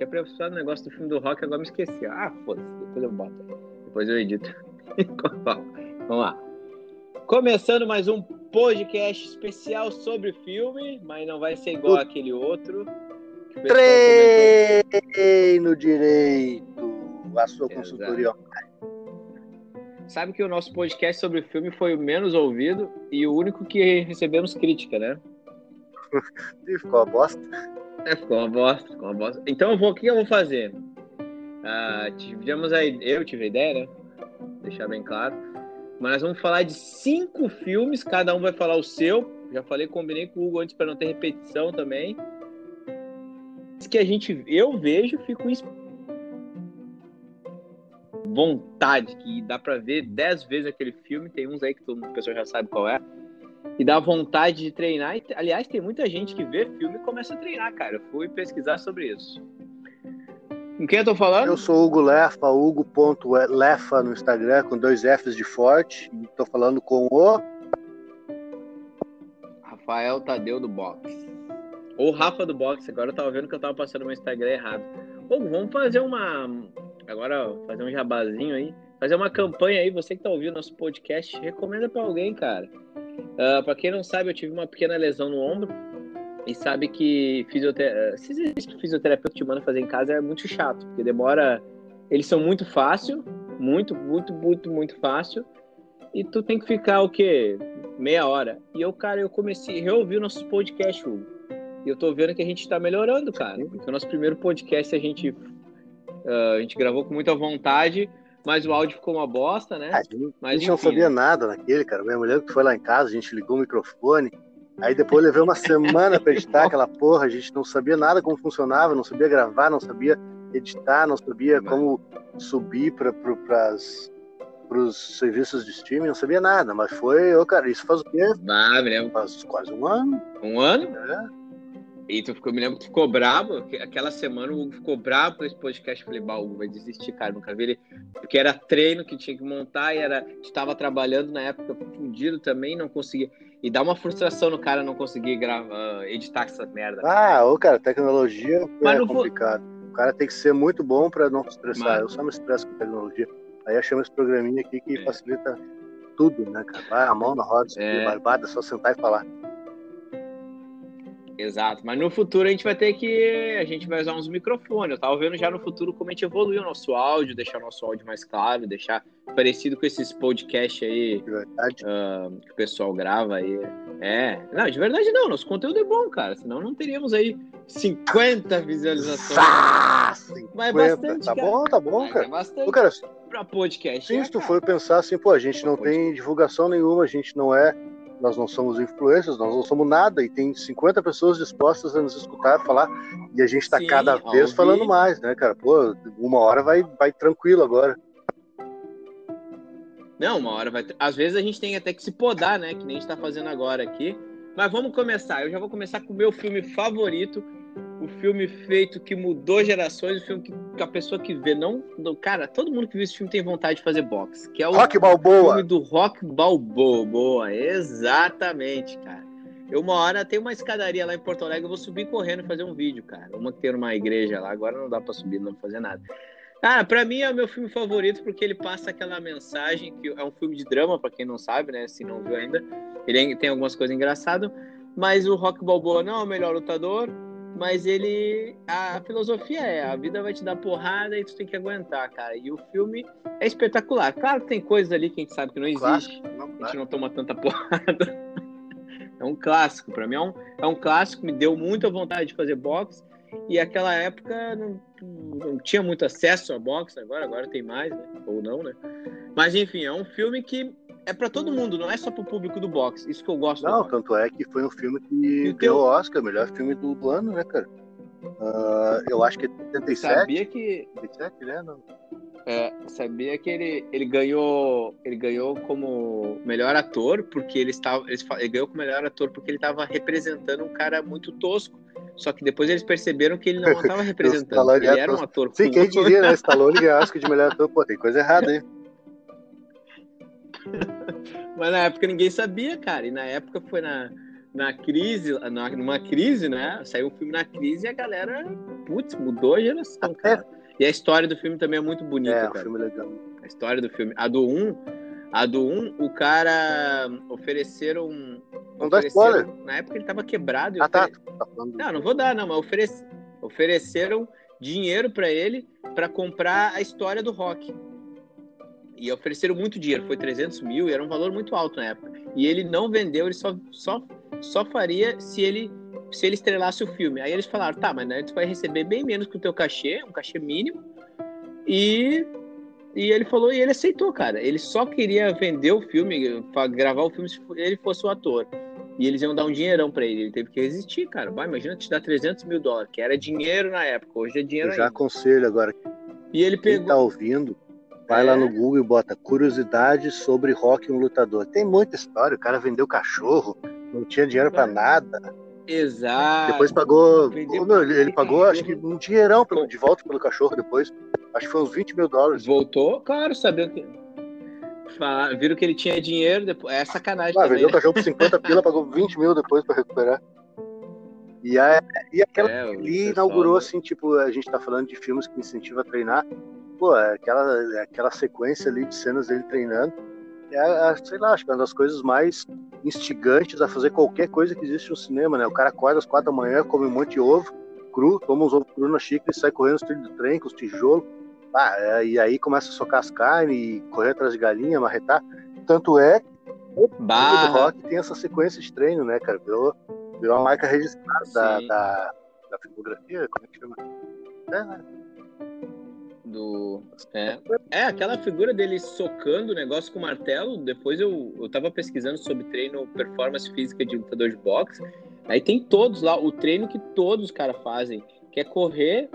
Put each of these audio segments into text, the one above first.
tinha preocupado o negócio do filme do rock, agora me esqueci. Ah, foda-se, depois eu boto. Depois eu edito. vamos lá. Começando mais um podcast especial sobre filme, mas não vai ser igual aquele outro. Treino direito, a sua Exato. consultoria Sabe que o nosso podcast sobre filme foi o menos ouvido e o único que recebemos crítica, né? ficou uma bosta. É, ficou uma bosta, ficou uma bosta. Então, eu vou, o que eu vou fazer? Uh, tivemos aí, eu tive a ideia, né? Deixar bem claro. Mas nós vamos falar de cinco filmes, cada um vai falar o seu. Já falei, combinei com o Hugo antes para não ter repetição também. Que a gente, eu vejo, fico vontade, que dá para ver dez vezes aquele filme. Tem uns aí que todo mundo, pessoa já sabe qual é. E dá vontade de treinar. E, aliás, tem muita gente que vê filme e começa a treinar, cara. Eu fui pesquisar sobre isso. Com quem eu tô falando? Eu sou Hugo Lefa, Hugo.lefa no Instagram, com dois Fs de forte. E tô falando com o. Rafael Tadeu do Box. Ou Rafa do Box. Agora eu tava vendo que eu tava passando meu Instagram errado. Hugo, vamos fazer uma agora fazer um jabazinho aí, fazer uma campanha aí, você que tá ouvindo nosso podcast, recomenda para alguém, cara. Uh, ah, para quem não sabe, eu tive uma pequena lesão no ombro e sabe que fisioterapeuta, se existe fisioterapeuta te manda fazer em casa é muito chato, porque demora, eles são muito fácil, muito, muito, muito, muito fácil, e tu tem que ficar o quê? Meia hora. E eu, cara, eu comecei, eu ouvi o nosso podcast, Hugo. E eu tô vendo que a gente tá melhorando, cara. Porque o nosso primeiro podcast a gente Uh, a gente gravou com muita vontade, mas o áudio ficou uma bosta, né? A gente, mas, a gente não sabia nada daquele, cara. Minha mulher que foi lá em casa, a gente ligou o microfone. Aí depois levei uma semana para editar aquela porra. A gente não sabia nada como funcionava, não sabia gravar, não sabia editar, não sabia como subir para os serviços de streaming, não sabia nada. Mas foi, ô, cara, isso faz o quê? Ah, me lembro. Faz quase um ano. Um ano? É. E tu ficou, me lembro que tu ficou bravo, aquela semana o Hugo ficou bravo com esse podcast. Eu falei, bah, Hugo vai desistir, cara, nunca vi ele. Porque era treino que tinha que montar e era. Tu tava trabalhando na época fundido também, não conseguia. E dá uma frustração no cara não conseguir gravar, editar essa merda. Ah, ô, cara, tecnologia Mas é complicado. Vou... O cara tem que ser muito bom pra não se estressar. Mas... Eu só me estresso com tecnologia. Aí eu chamo esse programinha aqui que é. facilita tudo, né, cara? Vai a mão na roda, é. barbada, só sentar e falar. Exato, mas no futuro a gente vai ter que. A gente vai usar uns microfones. Eu tava vendo já no futuro como a gente evoluir o nosso áudio, deixar o nosso áudio mais claro, deixar parecido com esses podcasts aí uh, que o pessoal grava aí. É, não, de verdade não, nosso conteúdo é bom, cara. Senão não teríamos aí 50 visualizações. Ah, 50. Mas é bastante. Tá cara. bom, tá bom, cara. É bastante Ô, cara, pra podcast. Sim, é, se tu for pensar assim, pô, a gente não tem divulgação nenhuma, a gente não é nós não somos influencers, nós não somos nada, e tem 50 pessoas dispostas a nos escutar falar, e a gente está cada vez falando mais, né, cara? Pô, uma hora vai, vai tranquilo agora. Não, uma hora vai. Às vezes a gente tem até que se podar, né? Que nem a gente tá fazendo agora aqui. Mas vamos começar. Eu já vou começar com o meu filme favorito, o filme feito que mudou gerações, o filme que a pessoa que vê não, cara, todo mundo que viu esse filme tem vontade de fazer boxe, que é o Rock Balboa. filme do Rock Balboa, exatamente, cara. Eu uma hora tem uma escadaria lá em Porto Alegre, eu vou subir correndo e fazer um vídeo, cara. Uma que tem uma igreja lá, agora não dá para subir, não fazer nada. Cara, para mim é o meu filme favorito porque ele passa aquela mensagem que é um filme de drama, para quem não sabe, né, se não viu ainda. Ele tem algumas coisas engraçadas, mas o Rock Balboa não é o melhor lutador, mas ele. A filosofia é: a vida vai te dar porrada e tu tem que aguentar, cara. E o filme é espetacular. Claro que tem coisas ali que a gente sabe que não existe. Não, a gente não toma tanta porrada. É um clássico. Para mim é um, é um clássico. Me deu muita vontade de fazer boxe. E aquela época não, não tinha muito acesso a boxe. Agora, agora tem mais, né? Ou não, né? Mas enfim, é um filme que é para todo mundo, não é só pro público do boxe. Isso que eu gosto. Não, tanto é que foi um filme que ganhou o Oscar, melhor filme do, do ano, né, cara? Uh, eu acho que é 77. Sabia que 77, né? Não. É, sabia que ele, ele ganhou ele ganhou como melhor ator porque ele estava ele, ele ganhou como melhor ator porque ele estava representando um cara muito tosco só que depois eles perceberam que ele não estava representando ele era um ator sim quem diria né Stallone ganhou Oscar de melhor ator pô tem coisa errada aí Mas na época ninguém sabia, cara. E na época foi na. na crise, na, numa crise, né? Saiu um filme na crise e a galera, putz, mudou a geração, cara. E a história do filme também é muito bonita, É, cara. um filme legal. A história do filme. A do 1, a do 1, o cara ofereceram. Não dá ofereceram- spoiler. Na época ele tava quebrado. Ah, tá. ofere- Tá Não, não vou dar, não, mas oferece- ofereceram dinheiro pra ele pra comprar a história do rock. E ofereceram muito dinheiro, foi 300 mil, e era um valor muito alto na época. E ele não vendeu, ele só, só, só faria se ele, se ele estrelasse o filme. Aí eles falaram, tá, mas né, tu vai receber bem menos que o teu cachê, um cachê mínimo, e, e ele falou, e ele aceitou, cara. Ele só queria vender o filme, gravar o filme se ele fosse o ator. E eles iam dar um dinheirão pra ele. Ele teve que resistir, cara. Vai, imagina te dar 300 mil dólares, que era dinheiro na época. Hoje é dinheiro Eu já ainda. aconselho agora. E ele Quem pegou. tá ouvindo, vai lá no Google e bota curiosidades sobre rock um lutador. Tem muita história. O cara vendeu cachorro, não tinha dinheiro pra É. nada. Exato. Depois pagou. vendeu- ele, pagou, acho que um dinheirão pelo- de volta pelo cachorro depois. Acho que foi uns 20 mil dólares. Voltou, claro, sabendo que. Viram que ele tinha dinheiro, depois. É sacanagem Ah, também. vendeu o cachorro por 50 pila, pagou 20 mil depois pra recuperar. E, a, e aquela É, ali inaugurou, assim, tipo, a gente tá falando de filmes que incentivam a treinar. Pô, é aquela, é aquela sequência ali de cenas dele treinando. É, a- sei lá, acho que é uma das coisas mais instigantes a fazer qualquer coisa que existe no cinema, né? O cara acorda às quatro da manhã, come um monte de ovo cru, toma uns ovos cru na xícara e sai correndo nos trilhos do trem com os tijolos. Ah, é, e aí começa a socar as carnes e correr atrás de galinha, marretar. Tanto é que o do rock tem essa sequência de treino, né, cara? Virou, virou uma marca registrada da, da, da filmografia, como é que chama? É, né? Do. É. é, aquela figura dele socando o negócio com o martelo. Depois eu, eu tava pesquisando sobre treino, performance física de lutador de boxe. Aí tem todos lá, o treino que todos os caras fazem, que é correr,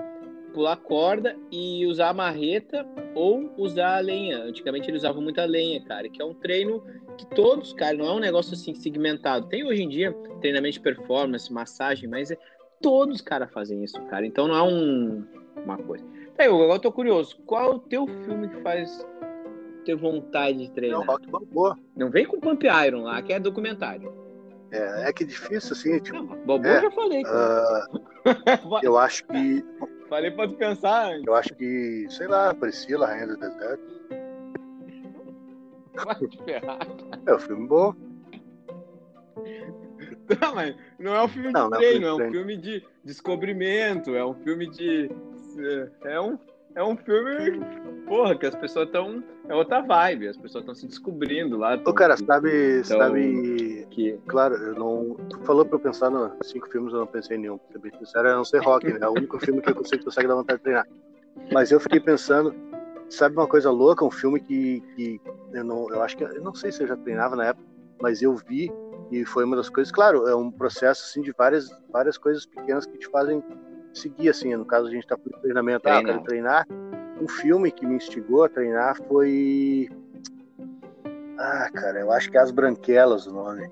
pular corda e usar a marreta ou usar a lenha. Antigamente eles usavam muita lenha, cara, que é um treino que todos, cara, não é um negócio assim segmentado. Tem hoje em dia treinamento de performance, massagem, mas é, todos os caras fazem isso, cara. Então não é um, uma coisa. Tá, agora eu tô curioso. Qual é o teu filme que faz ter vontade de É treinar? um rock balboa. Não vem com Pump Iron lá, que é documentário. É, é que é difícil, assim, tipo, Não, Bobo É, eu já falei. ah, eu acho que. Falei pra tu pensar antes. Eu acho que, sei lá, Priscila, Rainha do Deserto. Vai te ferrar. É um filme bom. Não, mas não é um filme de Não, não é um treino, é um de treino. filme de descobrimento, é um filme de. É um, é um filme. Porra, que as pessoas estão. É outra vibe, as pessoas estão se descobrindo lá. Ô, tão- cara, sabe, Então- sabe. que, Claro, eu não. Tu falou pra eu pensar nos cinco filmes, eu não pensei em nenhum. Pra ser bem sincero, a não ser rock, né? É o único filme que eu consigo consegue dar vontade de treinar. Mas eu fiquei pensando, sabe uma coisa louca? Um filme que, que eu não. Eu acho que. Eu não sei se eu já treinava na época, mas eu vi e foi uma das coisas. Claro, é um processo assim de várias, várias coisas pequenas que te fazem seguir, assim. No caso, a gente tá com treinamento, ah, eu quero treinar. Um filme que me instigou a treinar foi. Ah, cara, eu acho que é As Branquelas o nome.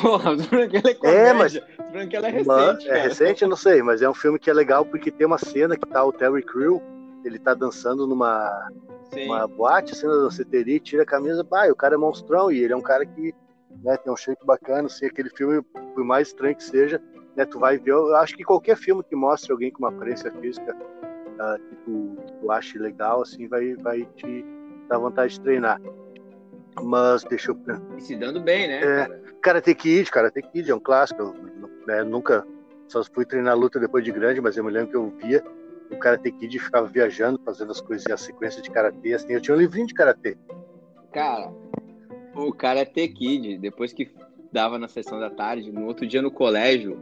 porra, Branquela é É, comédia. mas- Os Branquela é Mas- recente, é cara. recente, eu não sei, mas é um filme que é legal porque tem uma cena que tá o Terry Crew, ele tá dançando numa Sim. uma boate, cena da danceteria, tira a camisa, pai, o cara é monstrão e ele é um cara que né, tem um shape bacana, assim, aquele filme, por mais estranho que seja, né, tu vai ver, eu acho que qualquer filme que mostre alguém com uma aparência física ah, que, tu, que tu ache legal, assim, vai, vai te dar vontade de treinar. Mas deixa eu. E se dando bem, né, É. cara? Karate Kid, Karate Kid é um clássico. Eu, né, nunca só fui treinar luta depois de grande, mas eu me lembro que eu via o Karate Kid e ficava viajando, fazendo as coisas, a sequência de karatê. Assim, eu tinha um livrinho de karatê. Cara, o Karate Kid, depois que dava na sessão da tarde, no outro dia no colégio,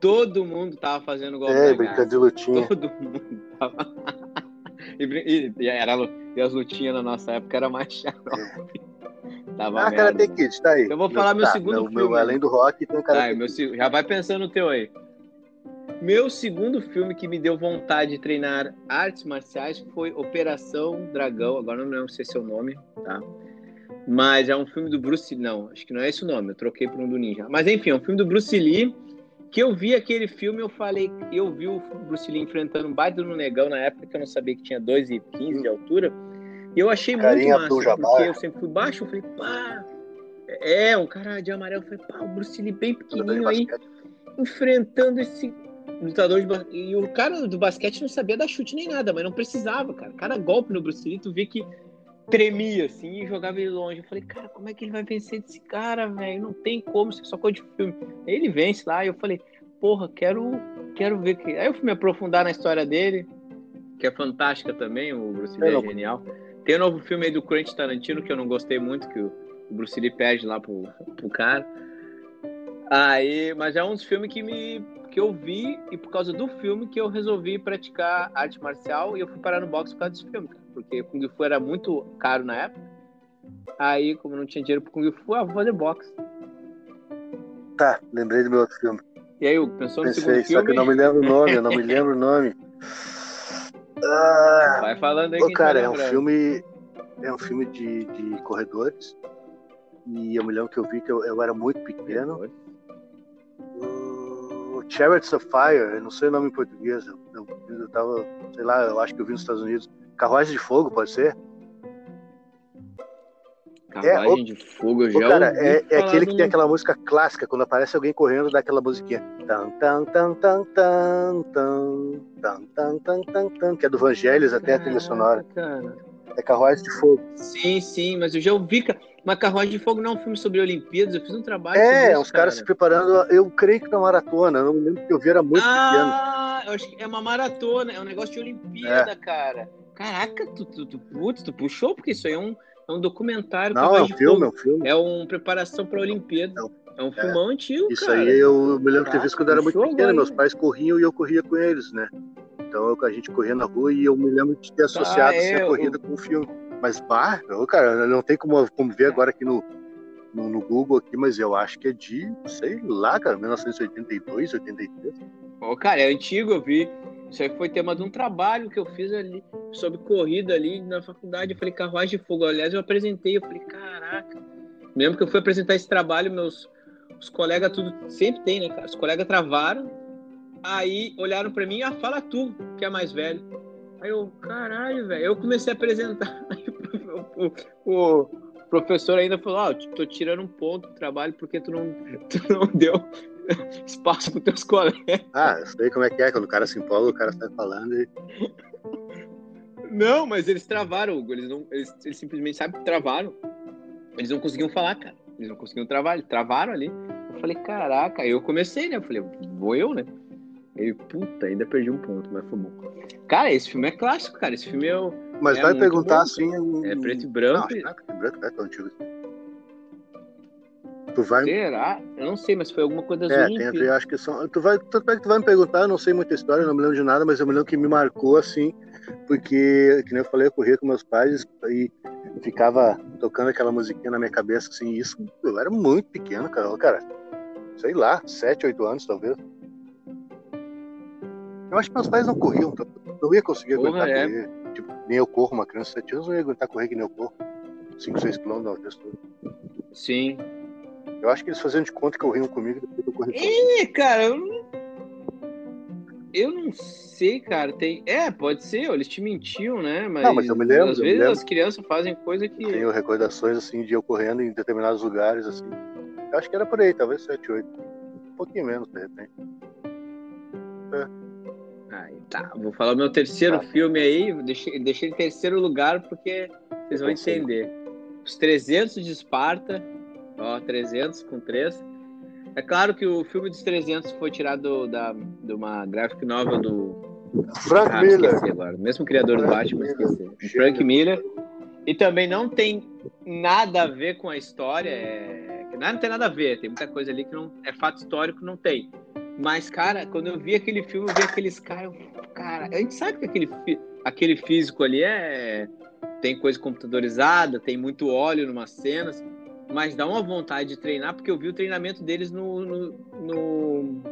todo mundo tava fazendo golpe É, da graça. de lutinha. Todo mundo tava. e, e- era, e as lutinhas na nossa época era mais xarope. Tava Ah. Karate Kid, tá aí. Eu vou falar meu tá, segundo meu, meu- filme. além do rock, tem o Karate Tá, meu Kid. já vai pensando no teu aí. Meu segundo filme que me deu vontade de treinar artes marciais foi Operação Dragão. Agora não lembro se esse é o nome, tá? Mas é um filme do Bruce Lee. Não, acho que não é esse o nome. Eu troquei por um do Ninja. Mas enfim, é um filme do Bruce Lee. Que eu vi aquele filme, eu falei, eu vi o Bruce Lee enfrentando um baita no negão na época que eu não sabia que tinha 2,15 de altura. E eu achei Carinha muito massa, porque eu sempre fui baixo, eu falei, pá, É, um cara de amarelo. Foi, pá, o Bruce Lee bem pequenininho aí, enfrentando esse lutador de basquete. E o cara do basquete não sabia dar chute nem nada, mas não precisava, cara. Cada golpe no Bruce Lee, tu vê que tremia assim e jogava ele longe. Eu falei, cara, como é que ele vai vencer desse cara, velho? Não tem como, isso é só coisa de filme. Aí ele vence lá e eu falei, porra, quero, quero ver que. Aí eu fui me aprofundar na história dele, que é fantástica também, o Bruce Lee é, é genial. Tem um novo filme aí do Quentin Tarantino que eu não gostei muito, que o Bruce Lee perde lá pro, pro cara. Aí, mas é um dos filmes que me que eu vi e por causa do filme que eu resolvi praticar arte marcial e eu fui parar no boxe por causa desse filme, cara, porque Kung Fu era muito caro na época. Aí, como não tinha dinheiro pro Kung Fu, ah, vou fazer boxe. Tá, lembrei do meu outro filme. E aí, pensou no Pensei, segundo filme? Só que eu não me lembro o nome, eu não me lembro o nome. Ah, Vai falando aí. Ô, cara, é um filme. É um filme de, de corredores. E eu me lembro que eu vi que eu, eu era muito pequeno. Chariots of Fire, eu não sei o nome em português. Eu, eu, eu tava, sei lá, eu acho que eu vi nos Estados Unidos. Carruagem de Fogo, pode ser? Carruagem é, de Fogo, já cara, é, é aquele que tem aquela música clássica, quando aparece alguém correndo, dá aquela musiquinha. Tan, tan, tan, tan, tan, tan, tan, tan, tan, tan, tan, que é do Vangelis até a trilha sonora. Cara. É Carruagem de Fogo. Sim, sim, mas eu já ouvi. Mas Carruagem de Fogo não é um filme sobre Olimpíadas, eu fiz um trabalho. É, isso, os caras se preparando, eu creio que na maratona, não me lembro que eu vi, era muito ah, pequeno. Ah, eu acho que é uma maratona, é um negócio de Olimpíada, é. cara. Caraca, tu, tu, tu, putz, tu puxou, porque isso aí é um, é um documentário. Não, é um filme, é um filme. É uma preparação para a Olimpíada. É um, é filmão antigo, Isso cara. aí eu me lembro de ter visto quando eu era muito pequeno. Meus pais corriam e eu corria com eles, né? Então a gente corria na rua e eu me lembro de ter associado ah, é, assim, a corrida o... com o filme. Mas, eu, cara, não tem como, como ver agora aqui no, no, no, Google aqui, mas eu acho que é de, sei lá, cara, 1982, 83. Ô, cara, é antigo, eu vi. Isso aí foi tema de um trabalho que eu fiz ali sobre corrida ali na faculdade. Eu falei, carruagem de fogo. Aliás, eu apresentei. Eu falei, caraca. Mesmo que eu fui apresentar esse trabalho, meus os colegas tudo sempre tem, né, cara? Os colegas travaram. Aí olharam para mim, ah, fala tu, que é mais velho. Aí eu, caralho, velho. Eu comecei a apresentar. o, o, professor ainda falou, ó, oh, tô tirando um ponto do trabalho porque tu não, tu não deu espaço para teus colegas. Ah, eu sei como é que é, quando o cara se empolga, o cara sai falando e... Não, mas eles travaram, eles, não, eles, eles simplesmente, sabe, travaram. Eles não conseguiam falar, cara. Eles não conseguiam travar, eles travaram ali. Eu falei, caraca, aí eu comecei, né? Eu falei, vou eu, né? Ele, puta, ainda perdi um ponto, mas foi bom. Cara, esse filme é clássico, cara. Esse filme é o. Mas é vai perguntar bom, assim. É preto e branco. Não, preto e branco, não é tão antigo assim. Tu vai... Será? Eu não sei, mas foi alguma coisa das É, tem a ver, acho que são. Tu vai, tu, tu vai me perguntar, eu não sei muita história, não me lembro de nada, mas eu me lembro que me marcou assim, porque, que nem eu falei, eu corria com meus pais e ficava tocando aquela musiquinha na minha cabeça, assim, isso eu era muito pequeno, cara, cara sei lá, 7, 8 anos talvez. Eu acho que meus pais não corriam, não ia conseguir Porra, aguentar é. correr. Tipo, nem eu corro, uma criança de 7 anos não ia aguentar correr que nem eu corro. 5, 6 quilômetros da altura. Sim, eu acho que eles faziam de conta que corriam comigo depois eu corri. Ih, cara, eu não. Eu não sei, cara. Tem... É, pode ser, eles te mentiam, né? Mas, não, mas eu me lembro. Às vezes lembro. as crianças fazem coisa que. Tenho recordações assim de eu correndo em determinados lugares, assim. Eu acho que era por aí, talvez 7, 8. Um pouquinho menos, de repente. É. Aí, tá. Vou falar o meu terceiro tá. filme aí. Deixei, deixei em terceiro lugar porque vocês vão entender. Os 300 de Esparta Ó, 300 com 3. É claro que o filme dos 300 foi tirado da, de uma graphic novel do. Frank ah, Miller. Esqueci agora. Mesmo criador Frank do Batman, esqueci. Frank Miller. E também não tem nada a ver com a história. É... Não tem nada a ver. Tem muita coisa ali que não é fato histórico, não tem. Mas, cara, quando eu vi aquele filme, eu vi aqueles caras. Cara, a gente sabe que aquele, aquele físico ali é. Tem coisa computadorizada, tem muito óleo em umas cenas mas dá uma vontade de treinar, porque eu vi o treinamento deles no, no, no,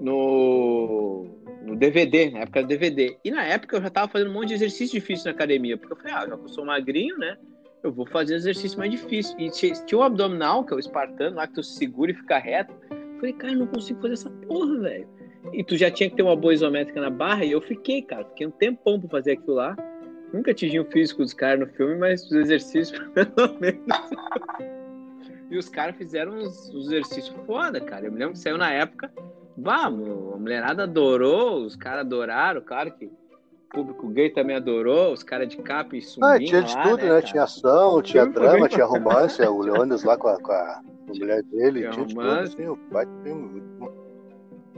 no, no DVD, na época do DVD. E na época eu já estava fazendo um monte de exercício difícil na academia, porque eu falei, ah, já que eu sou magrinho, né? Eu vou fazer exercício mais difícil. E tinha o abdominal, que é o espartano, lá que tu segura e fica reto. Eu falei, cara, eu não consigo fazer essa porra, velho. E tu já tinha que ter uma boa isométrica na barra, e eu fiquei, cara, fiquei um tempão pra fazer aquilo lá. Nunca atingi o físico dos caras no filme, mas os exercícios, pelo menos. E os caras fizeram uns, uns exercícios foda, cara. Eu me lembro que saiu na época. Vamos, a mulherada adorou, os caras adoraram, claro que o público gay também adorou, os caras de capa e sunguinha Ah, tinha de lá, tudo, né? cara? Tinha ação, tinha drama, tinha romance, o Leônidas lá com a, com a mulher dele, Tinha tinha de tudo, o baita filme.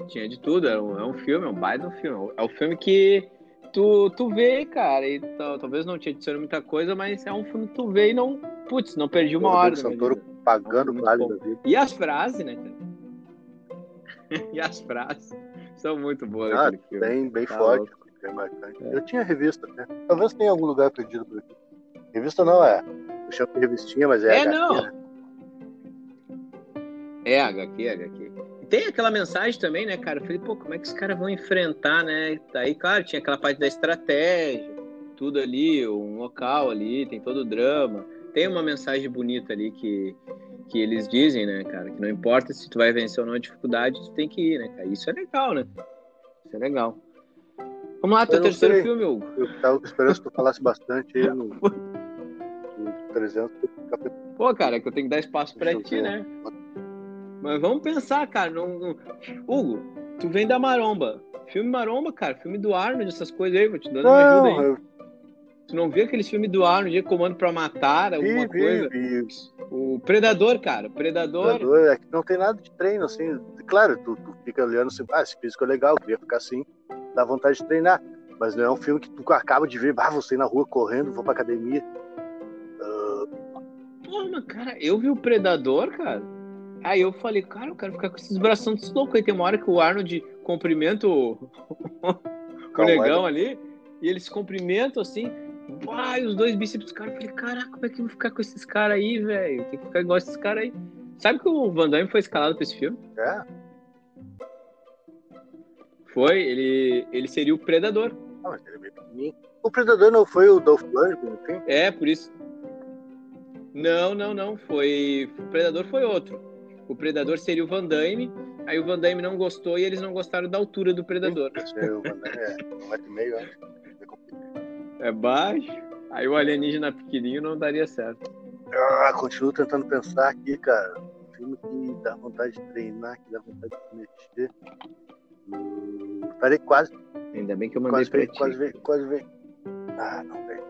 Tinha de tudo, é um, é um filme, é um baita filme. É um filme que tu, tu vê, cara, e tal- talvez não te adicione muita coisa, mas é um filme que tu vê e não, putz, não perdi uma hora. Santoro pagando da vida. E as frases, né, cara? e as frases são muito boas Ah, bem, bem Tá forte, bem marcante. É. Eu tinha revista, né? Talvez tenha algum lugar perdido por aqui. Revista não, é. Eu chamo de revistinha, mas é, É, HQ, não. né? É, HQ, HQ. Tem aquela mensagem também, né, cara? Eu falei, pô, como é que os caras vão enfrentar, né? Aí, claro, tinha aquela parte da estratégia, tudo ali, um local ali, tem todo o drama. Tem uma mensagem bonita ali que, que eles dizem, né, cara? Que não importa se tu vai vencer ou não a dificuldade, tu tem que ir, né, cara? Isso é legal, né? Isso é legal. Vamos lá, teu terceiro sei. filme, Hugo. Eu tava esperando que tu falasse bastante aí no, no 300 capítulo. Pô, cara, é que eu tenho que dar espaço pra Deixa ti, né? Mas vamos pensar, cara. Não, não- Hugo, tu vem da Maromba. Filme Maromba, cara. Filme do Arnold, essas coisas aí. Vou te dando uma ajuda Não, aí. eu Tu não viu aqueles filmes do Arnold, de Comando pra Matar, alguma vi, coisa? vi, vi. O Predador, cara. O Predador. Predador, é que não tem nada de treino, assim. Claro, tu, tu fica olhando assim, ah, esse físico é legal, queria ficar assim, dá vontade de treinar. Mas não é um filme que tu acaba de ver, ah, sair na rua correndo, vou pra academia. Pô, mas, cara, eu vi o Predador, cara. Aí eu falei, cara, eu quero ficar com esses bração desse louco aí. Tem uma hora que o Arnold cumprimenta o, o negão ali, e eles se cumprimentam assim. Vai, os dois bíceps, cara. Eu falei, caraca, como é que eu vou ficar com esses caras aí, velho? Tem que ficar igual esses caras aí. Sabe que o Van Damme foi escalado pra esse filme? É, Foi, ele, ele seria o Predador. ah, mas ele é bem pequenininho. O Predador não foi o Dolph Lundgren, não tem? É, por isso. Não, não, não. Foi. O Predador foi outro. O Predador seria o Van Damme. Aí o Van Damme não gostou e eles não gostaram da altura do Predador. É o Van Damme, é, um metro e meio, acho. É. É baixo. Aí o alienígena pequenininho não daria certo. Ah, continuo tentando pensar aqui, cara. Um filme que dá vontade de treinar, que dá vontade de se mexer. Hum, Parei quase, Ainda bem que eu mandei quase pra veio, ti. quase veio, quase veio. Ah, não veio.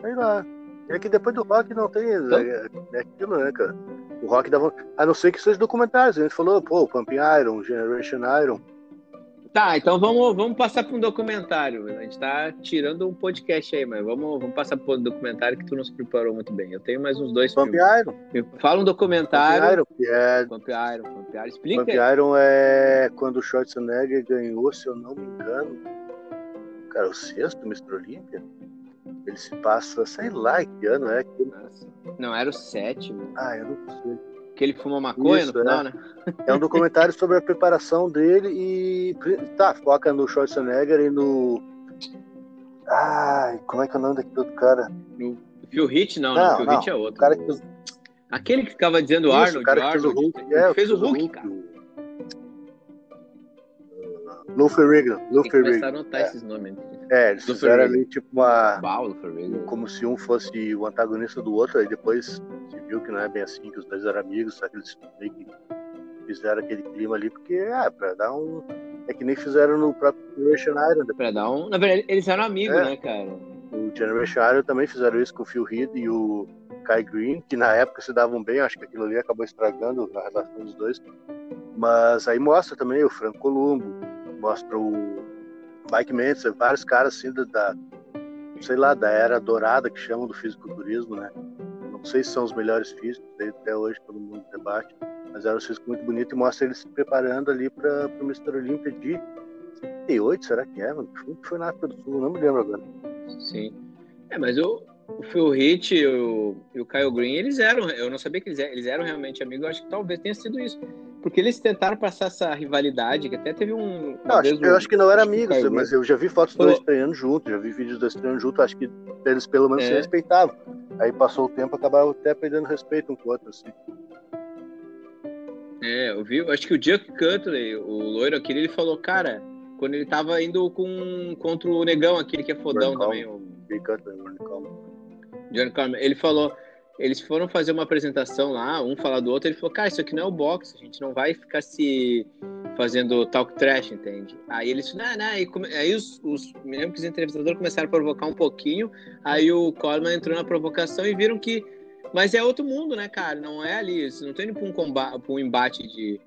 Sei lá. É que depois do rock não tem. É, é aquilo, né, cara? O rock dá vontade. A não ser que seja documentários. A gente falou, pô, Pumping Iron, Generation Iron. Tá, então vamos, vamos passar para um documentário. A gente tá tirando um podcast aí, mas vamos, vamos passar para um documentário que tu nos preparou muito bem. Eu tenho mais uns dois Pumping filmes. Iron. Fala um documentário. Iron, que é Pump Iron, Pump Iron. Explica Pump aí. Iron é quando o Schwarzenegger ganhou, se eu não me engano, cara, o sexto Mr. Olympia. Ele se passa, sei lá que ano é. Não, era o sétimo. Ah, eu não sei. Que ele fuma maconha Isso, no final, é. né? É um documentário sobre a preparação dele e. Tá, foca no Schwarzenegger e no. Ai, como é que é o nome daquele outro cara? No Phil Hit, não, Não, não. Phil não. Hit é outro. O cara que Aquele que ficava dizendo isso, Arnold, o cara que fez o Arnold. Hulk. É, fez o que Hulk, cara. O- Lou Ferrigno. Lou Tem que começar a É. esses nomes. É, eles fizeram ali tipo uma. Como se um fosse o antagonista do outro, aí depois se viu que não é bem assim, que os dois eram amigos, só que eles meio que fizeram aquele clima ali, porque, ah, pra dar um. É que nem fizeram no próprio Generation Iron. né? Pra dar um. Na verdade, eles eram amigos, É. né, cara? O Generation Iron também fizeram isso com o Phil Heath e o Kai Green, que na época se davam bem, acho que aquilo ali acabou estragando a relação dos dois. Mas aí mostra também o Franco Columbo, mostra o Mike Mentzer, vários caras assim da, sei lá, da era dourada que chamam do fisiculturismo, né? Não sei se são os melhores físicos, até hoje todo mundo debate, mas era um físico muito bonito e mostra eles se preparando ali para o Mr. Olympia de 78, será que é? Foi- na África do Sul, não me lembro agora. Sim. É, mas o, o Phil Hit e o, e o Kyle Green, eles eram. Eu não sabia que eles eram, eles eram realmente amigos. Eu acho que talvez tenha sido isso. Porque eles tentaram passar essa rivalidade, que até teve um. Não, acho, eu acho que não o amigos, mas eu já vi fotos dos dois treinando junto, já vi vídeos dos dois treinando junto, acho que eles pelo menos É. se respeitavam. Aí passou o tempo, acabaram até perdendo respeito um com o outro, assim. É, eu vi. Acho que o Chuck Cutler, o loiro aquele, ele falou, cara, quando ele tava indo com, contra o negão, aquele que é fodão também, o Big Cutler, Coleman. John Carmen, ele falou, eles foram fazer uma apresentação lá, um falar do outro, ele falou, cara, isso aqui não é o boxe, a gente não vai ficar se fazendo talk trash, entende? Aí eles, não, não, aí, aí os, os, me lembro que entrevistadores começaram a provocar um pouquinho, aí o Coleman entrou na provocação e viram que, mas é outro mundo, né, cara, não é ali, você não tem indo pra um, combate, pra um embate de,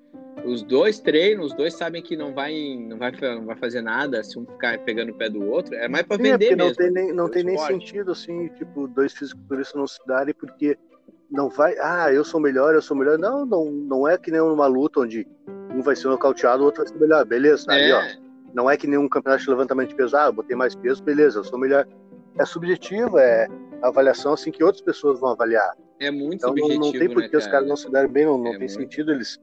os dois treinam, os dois sabem que não vai, não vai, não vai fazer nada se um ficar pegando o pé do outro. É mais para vender é mesmo. Não tem nem, não tem nem sentido assim, tipo, dois fisiculturistas não se darem porque não vai, ah, eu sou melhor, eu sou melhor. Não, não, não é que nem uma luta onde um vai ser nocauteado, o outro vai ser melhor. Beleza, tá é. ali, ó. Não é que nem um campeonato de levantamento de peso, ah, eu botei mais peso, beleza, eu sou melhor. É subjetivo, é avaliação assim que outras pessoas vão avaliar. É muito então, subjetivo, não, não tem por que né, os caras não se darem bem, não, não é tem muito... sentido eles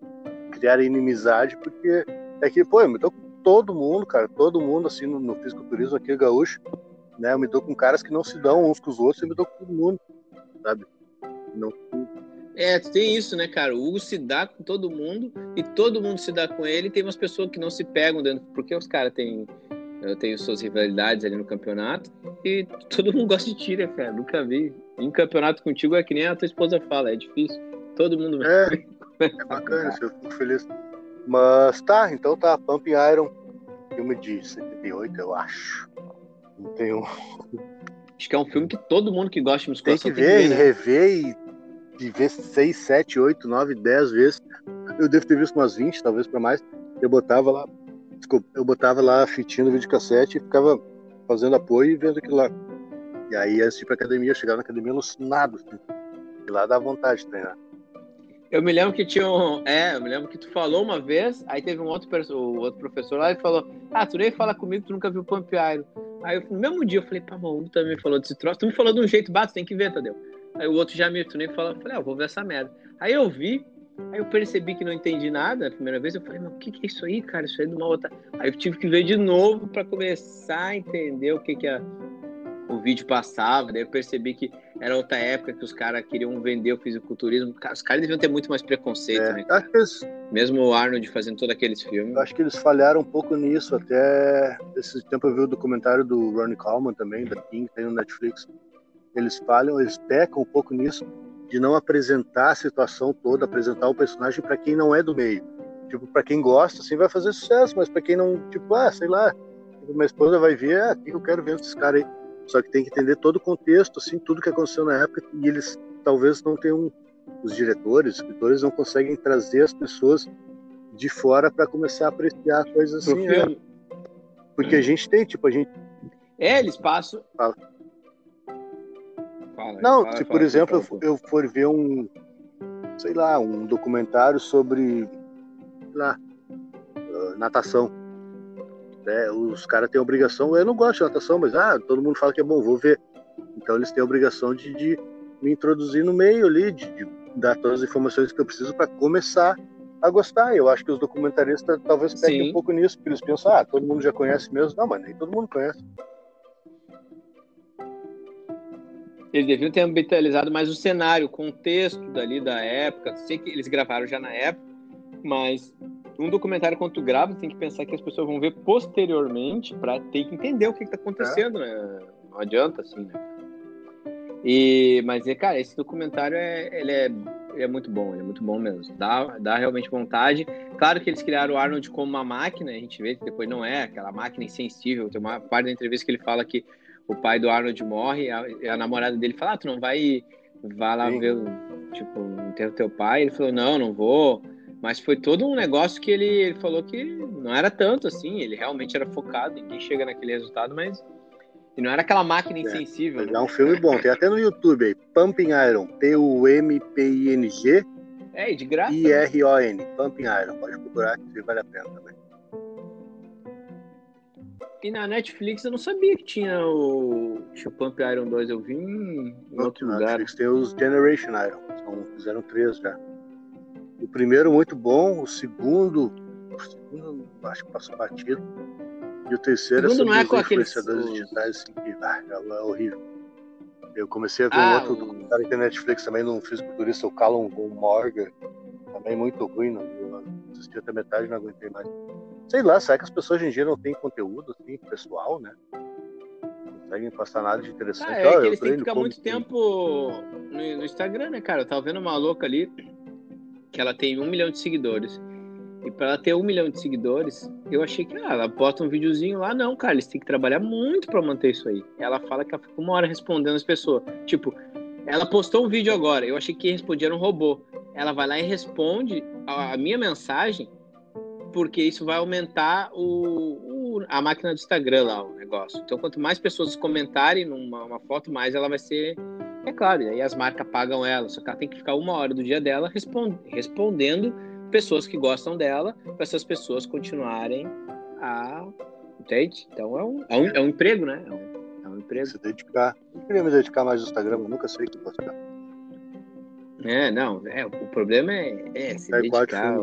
criar inimizade, porque é que, pô, eu me dou com todo mundo, cara, todo mundo, assim, no, no fisiculturismo aqui, gaúcho, né, eu me dou com caras que não se dão uns com os outros, eu me dou com todo mundo, sabe? Não... É, tem isso, né, cara? O Hugo se dá com todo mundo e todo mundo se dá com ele. E tem umas pessoas que não se pegam dentro, porque os caras têm, eu tenho suas rivalidades ali no campeonato e todo mundo gosta de tira, cara. Nunca vi. Em campeonato contigo é que nem a tua esposa fala, é difícil. Todo mundo. É, é bacana, eu fico feliz. Mas tá, então tá, Pump Iron, filme de 78, eu acho. Não tenho. Acho que é um filme que todo mundo que gosta de musculação tem que ver, tem que ver, né? rever e, e ver 6, 7, 8, 9, 10 vezes. Eu devo ter visto umas 20, talvez para mais. Eu botava lá, desculpa, eu botava lá a fitinha do videocassete e ficava fazendo apoio e vendo aquilo lá. E aí, antes de ir pra academia, eu chegava na academia alucinado. Assim. E lá dá vontade de treinar. Eu me lembro que tinha um. É, eu me lembro que tu falou uma vez, aí teve um outro, o outro professor lá e falou: Ah, tu nem fala comigo, tu nunca viu Pump Iron. Aí eu, no mesmo dia eu falei, pá, tu também falou desse troço. Tu me falou de um jeito, bato, tem que ver, Tadeu. Aí o outro já me, tu nem falou, eu falei, ah, eu vou ver essa merda. Aí eu vi, aí eu percebi que não entendi nada a primeira vez, eu falei, mas o que, que é isso aí, cara? Isso aí é de uma outra. Aí eu tive que ver de novo para começar a entender o que, que é o vídeo passava, daí eu percebi que era outra época que os caras queriam vender o fisiculturismo. Os caras deviam ter muito mais preconceito, é, né? Eles, Mesmo o Arnold fazendo todos aqueles filmes. Acho que eles falharam um pouco nisso. Até esse tempo eu vi o documentário do Ronnie Coleman também, da King, tem no Netflix. Eles falham, eles pecam um pouco nisso, de não apresentar a situação toda, apresentar o personagem para quem não é do meio. Tipo, para quem gosta, assim, vai fazer sucesso, mas para quem não, tipo, ah, sei lá, tipo, minha esposa vai ver, ah, eu quero ver esses caras aí só que tem que entender todo o contexto, assim, tudo que aconteceu na época, e eles talvez não tenham, os diretores, os escritores não conseguem trazer as pessoas de fora para começar a apreciar coisas assim, né? Porque a gente tem, tipo, a gente. É, eles passam. Fala. Fala, não, fala, se por exemplo eu for ver um, sei lá, um documentário sobre, lá, uh, natação né? Os caras têm a obrigação, eu não gosto de natação, mas ah, todo mundo fala que é bom, vou ver. Então eles têm a obrigação de, de me introduzir no meio ali, de, de dar todas as informações que eu preciso para começar a gostar. Eu acho que os documentaristas talvez peguem um pouco nisso, porque eles pensam, ah, todo mundo já conhece mesmo. Não, mas nem todo mundo conhece. Eles deviam ter ambientalizado mais o cenário, o contexto dali da época. Sei que eles gravaram já na época, mas um documentário quando tu grava, tem que pensar que as pessoas vão ver posteriormente para ter que entender o que, está acontecendo, é. né? Não adianta assim, né? E, mas, cara, esse documentário é, ele é, ele é muito bom, é muito bom mesmo. Dá, dá realmente vontade. Claro que eles criaram o Arnold como uma máquina, a gente vê que depois não é aquela máquina insensível. Tem uma parte da entrevista que ele fala que o pai do Arnold morre, a, a namorada dele fala: ah, tu não vai, vai lá Sim. ver, tipo, enterro teu pai? Ele falou: não, não vou. Mas foi todo um negócio que ele, ele, falou que não era tanto assim, ele realmente era focado, ninguém chega naquele resultado, mas e não era aquela máquina é, insensível. É, né? é um filme bom, tem até no YouTube aí, Pumping Iron, P-U-M-P-I-N-G é, de graça. I-R-O-N, Pumping Iron, pode procurar que vale a pena também. E na Netflix eu não sabia que tinha o, Pump Iron 2, eu vi em, em outro lugar. Netflix tem os Generation Iron, são, fizeram três já. O primeiro muito bom, o segundo, o segundo acho que passou batido. E o terceiro o segundo é sobre não é influenciadores aqueles... digitais, assim, que ah, é horrível. Eu comecei a ver ah, um outro o... documentário na Netflix também, num fisiculturista, o Callum Morgan, também muito ruim, não, eu assisti até metade e não aguentei mais. Sei lá, será que as pessoas hoje em dia não têm conteúdo assim, pessoal, né? conseguem passar nada de interessante. Ah, é Ó, que eles têm que ficar muito tempo no, no, Instagram, né, cara? Eu tava vendo uma louca ali que ela tem um milhão de seguidores. E para ela ter um milhão de seguidores, eu achei que ah, ela bota um videozinho lá. Não, cara, eles têm que trabalhar muito para manter isso aí. Ela fala que ela fica uma hora respondendo as pessoas. Tipo, ela postou um vídeo agora. Eu achei que respondia era um robô. Ela vai lá e responde a, a minha mensagem, porque isso vai aumentar o, o, a máquina do Instagram lá, o negócio. Então, quanto mais pessoas comentarem numa foto, mais ela vai ser. É claro, e aí as marcas pagam ela. Só que ela tem que ficar uma hora do dia dela respond, respondendo pessoas que gostam dela, para essas pessoas continuarem a. Entende? Então é um, é um, é um emprego, né? É um, empresa. Se dedicar. Eu queria me dedicar mais ao Instagram, eu nunca sei o que postar. É, não, é, o problema é, é se é dedicar.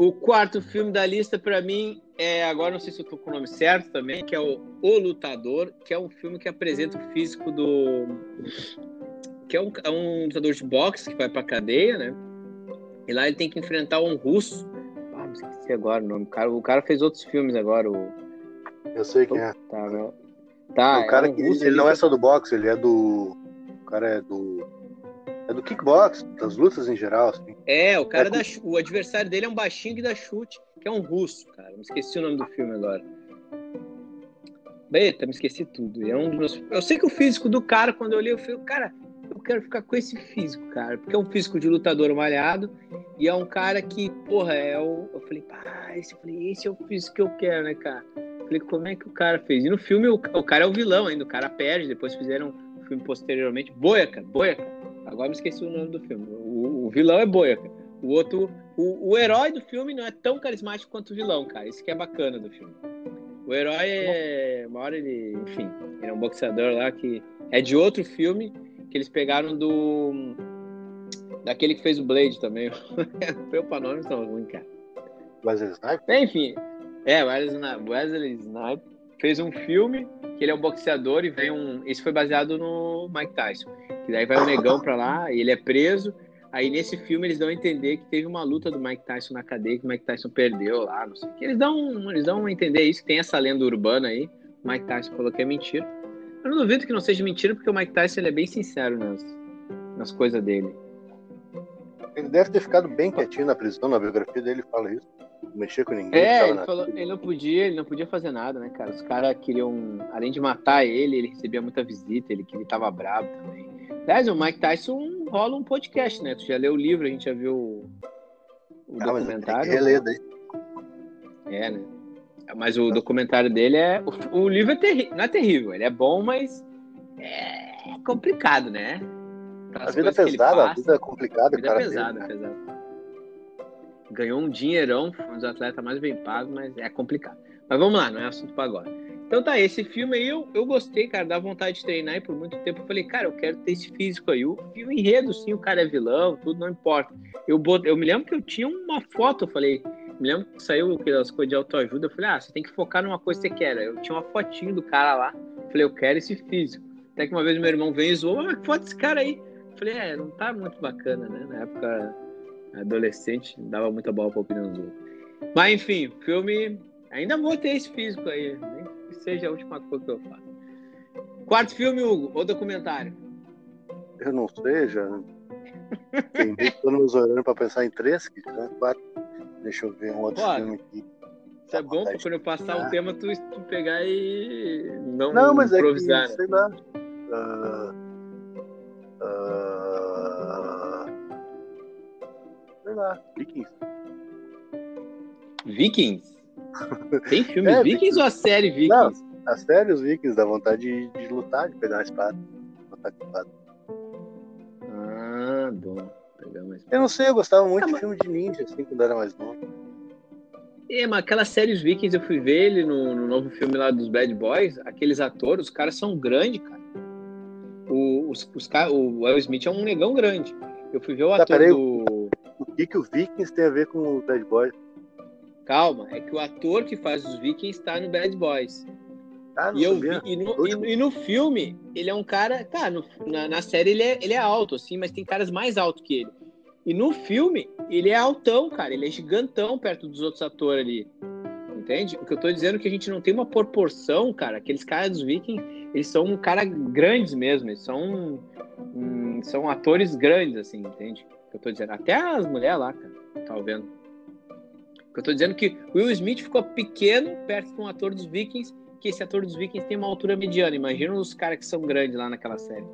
O quarto filme da lista, para mim, é agora não sei se eu tô com o nome certo também, que é o O Lutador, que é um filme que apresenta o físico do. que é um, é um lutador de boxe que vai pra cadeia, né? E lá ele tem que enfrentar um russo. Ah, não esqueci agora o nome. O cara, o cara fez outros filmes agora, o eu sei quem é. Tá, né? Tá, o cara é um que ele, ele não é só do boxe, ele é do. O cara é do. É do kickbox, das lutas em geral, assim. É, o cara é o adversário dele é um baixinho que dá chute, que é um russo, cara. Me esqueci o nome do filme agora. Eita, me esqueci tudo. É um dos. Eu sei que o físico do cara, quando eu olhei, eu falei, cara, eu quero ficar com esse físico, cara. Porque é um físico de lutador malhado e é um cara que, porra, é o. Eu falei, pá, esse, eu falei, esse é o físico que eu quero, né, cara? explica como é que o cara fez. E no filme o, o cara é o vilão ainda, o cara perde, depois fizeram o um filme posteriormente. Boiaca, Boiaca. Agora me esqueci o nome do filme. O, o vilão é Boiaca. O outro, o, o, herói do filme não é tão carismático quanto o vilão, cara. Isso que é bacana do filme. O herói é. Uma hora ele. Enfim, ele é um boxeador lá que é de outro filme que eles pegaram do. Daquele que fez o Blade também. Meu pra nome tão ruim, cara. Wesley Snipes? Enfim, é, Wesley Snipes fez um filme que ele é um boxeador e vem um. Esse foi baseado no Mike Tyson. Que daí vai um negão pra lá e ele é preso. Aí nesse filme eles dão a entender que teve uma luta do Mike Tyson na cadeia, que o Mike Tyson perdeu lá, não sei o que. Eles dão, eles dão a entender isso, que tem essa lenda urbana aí. O Mike Tyson falou que é mentira. Eu não duvido que não seja mentira, porque o Mike Tyson ele é bem sincero nas, nas coisas dele. Ele deve ter ficado bem quietinho na prisão, na biografia dele fala isso mexer com ninguém. É, ele, falou, ele, não podia, ele não podia fazer nada, né, cara? Os caras queriam, além de matar ele, ele recebia muita visita, ele que ele tava bravo também. Aliás, o Mike Tyson rola um podcast, né? Tu já leu o livro, a gente já viu o, o ah, documentário. Mas daí. É, né? Mas o documentário dele é. O, o livro é terrível. Não é terrível, ele é bom, mas é complicado, né? a vida é pesada, a vida é complicada, vida é cara. É pesada, dele, né? pesada ganhou um dinheirão, foi um dos atletas mais bem pagos, mas é complicado. Mas vamos lá, não é assunto para agora. Então tá, esse filme aí eu, eu gostei, cara, dá vontade de treinar e por muito tempo eu falei, cara, eu quero ter esse físico aí. O, o enredo, sim, o cara é vilão, tudo não importa. Eu, eu me lembro que eu tinha uma foto, eu falei, me lembro que saiu aquelas coisas de autoajuda, eu falei, ah, você tem que focar numa coisa que você quer. Eu tinha uma fotinho do cara lá, falei, eu quero esse físico. Até que uma vez meu irmão veio e zoou, ah, que foto desse cara aí? Eu falei, é, não tá muito bacana, né? Na época adolescente, dava muita bola pra opinião do Mas enfim, filme. Ainda vou ter esse físico aí, seja a última coisa que eu faço. Quarto filme, Hugo, ou documentário? Eu não sei, já. Tem todo nos olhando pra pensar em três, que já quatro. Deixa eu ver um outro filme aqui. Isso é bom pra quando eu passar o tema, tu, tu pegar e não, não mas improvisar. É que, né? sei lá. Uh, uh, sei lá, Vikings. Vikings? Tem filme é, Vikings, ou a série Vikings? Não, a série os Vikings, dá vontade de, de lutar, de pegar uma espada. Lutar com espada. Ah, bom. Pegar uma espada. Eu não sei, eu gostava muito ah, de mas... filme de ninja, assim, quando era mais novo. É, mas aquela série Os Vikings, eu fui ver ele no, no, novo filme lá dos Bad Boys, aqueles atores, os caras são grandes, cara. O, os, os, o Will Smith é um negão grande. Eu fui ver o tá, ator do o que, que o Vikings tem a ver com o Bad Boys? Calma, é que o ator que faz os Vikings está no Bad Boys. Ah, e, eu vi, e, no, e, e, no, filme, ele é um cara. Tá, no, na, na, série ele é, ele é alto, assim, mas tem caras mais altos que ele. E no filme, ele é altão, cara. Ele é gigantão perto dos outros atores ali. Entende? O que eu tô dizendo é que a gente não tem uma proporção, cara. Aqueles caras dos Vikings, eles são cara grandes mesmo. Eles são, hum, são atores grandes, assim, entende? O que eu tô dizendo. Até as mulheres lá, cara, tá vendo? Eu tô dizendo é que Will Smith ficou pequeno perto de um ator dos Vikings, que esse ator dos Vikings tem uma altura mediana. Imagina os caras que são grandes lá naquela série.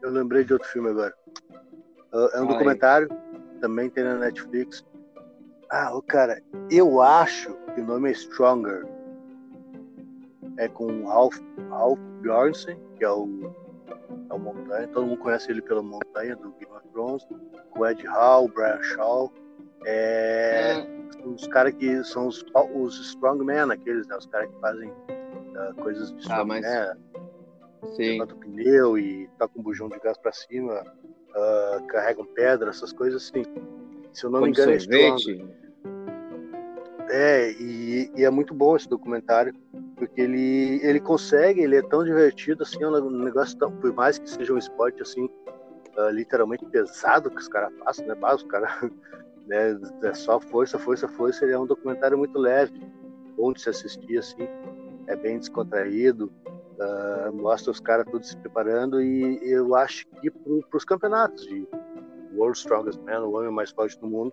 Eu lembrei de outro filme agora. É um documentário, também tem na Netflix. Ah, o cara, eu acho que o nome é Stronger. É com Ralph, Ralph Bjornsen, que é o, é o Montanha. Todo mundo conhece ele pela Montanha do Game of Thrones. Com Ed Hall, Brian Shaw. É, é. Os caras que são os, os Strongmen, aqueles, né? Os caras que fazem uh, coisas de ah, mas... né? Sim. Levanta o pneu e toca um bujão de gás pra cima, uh, carregam pedra, essas coisas assim. Se eu não me engano, é sorvete. É, e, e, é muito bom esse documentário, porque ele, ele consegue, ele é tão divertido, assim, é um negócio tão, por mais que seja um esporte, assim, uh, literalmente pesado que os caras façam, né, mas os caras, né, é só força, força, força, ele é um documentário muito leve, bom de se assistir, assim, é bem descontraído, uh, mostra os caras todos se preparando, e eu acho que para os campeonatos de World Strongest Man, o homem mais forte do mundo,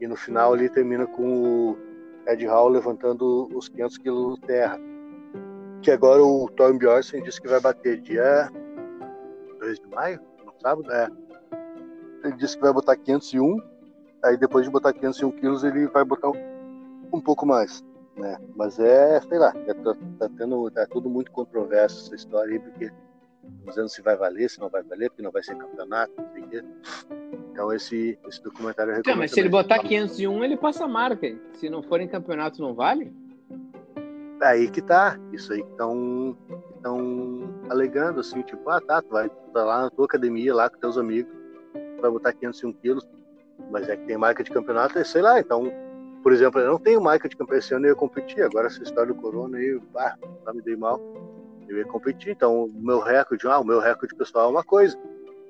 e no final ali termina com o Ed Hall levantando os 500 quilos terra. Que agora o Tom Bjornsen disse que vai bater dia 2 de maio, no sábado, é. Ele disse que vai botar 501, aí depois de botar 501 quilos ele vai botar um, um pouco mais, né? Mas é, sei lá, é, tá, tá, tendo, tá tudo muito controverso essa história aí, porque dizendo se vai valer, se não vai valer, porque não vai ser campeonato, não sei o quê. Então esse, esse documentário eu recomendo. Não, mas se ele botar 501, ele passa a marca. Se não for em campeonato, não vale? Aí que tá. Isso aí que estão alegando, assim, tipo, ah tá, tu vai tá lá na tua academia, lá com teus amigos, vai botar 501 quilos, mas é que tem marca de campeonato, é, sei lá, então, por exemplo, eu não tenho marca de campeonato, esse ano eu ia competir, agora essa história do corona aí, ah, tá me dei mal eu ia competir. Então, o meu recorde, ah, o meu recorde pessoal é uma coisa,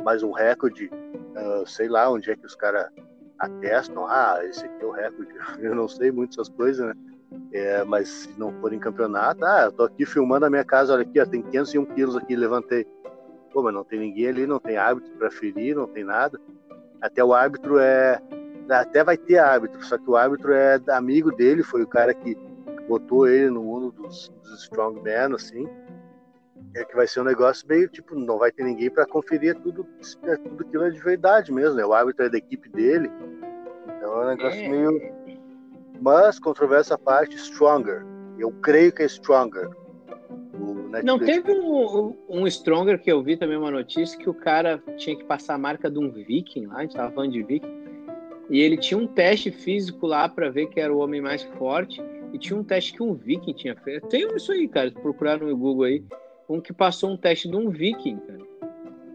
mas um recorde, uh, sei lá onde é que os caras atestam, ah, esse aqui é o recorde. Eu não sei muito essas coisas, né? É, mas se não for em campeonato, ah, eu tô aqui filmando a minha casa, olha aqui, ó, tem 501 quilos aqui, levantei. Pô, mas não tem ninguém ali, não tem árbitro para ferir, não tem nada. Até o árbitro é. Até vai ter árbitro, só que o árbitro é amigo dele, foi o cara que botou ele no mundo dos, dos strongman, assim é que vai ser um negócio meio tipo, não vai ter ninguém para conferir tudo, é, tudo aquilo é de verdade mesmo, né? O árbitro é da equipe dele. Então é um negócio é. meio. Mas, controvérsia à parte, Stronger. Eu creio que é Stronger. Não teve um, um Stronger que eu vi também uma notícia que o cara tinha que passar a marca de um Viking lá, a gente tava falando de Viking. E ele tinha um teste físico lá para ver que era o homem mais forte. E tinha um teste que um Viking tinha feito. Tem isso aí, cara. Procurar no Google aí um que passou um teste de um viking, cara.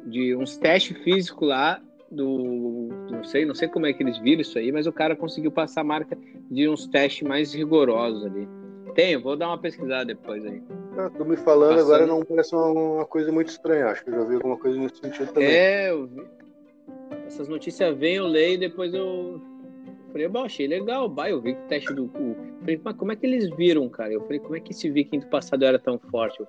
De uns testes físicos lá do. Não sei, não sei como é que eles viram isso aí, mas o cara conseguiu passar a marca de uns testes mais rigorosos ali. Tem, vou dar uma pesquisada depois aí. Ah, tô me falando Passando... agora não parece uma, coisa muito estranha. Acho que eu já vi alguma coisa nesse sentido também. É, eu vi. Essas notícias vêm, eu leio e depois eu. Falei, bom, achei legal, bah, eu vi que o teste do. Falei, mas como é que eles viram, cara? Eu falei, como é que esse viking do passado era tão forte? Eu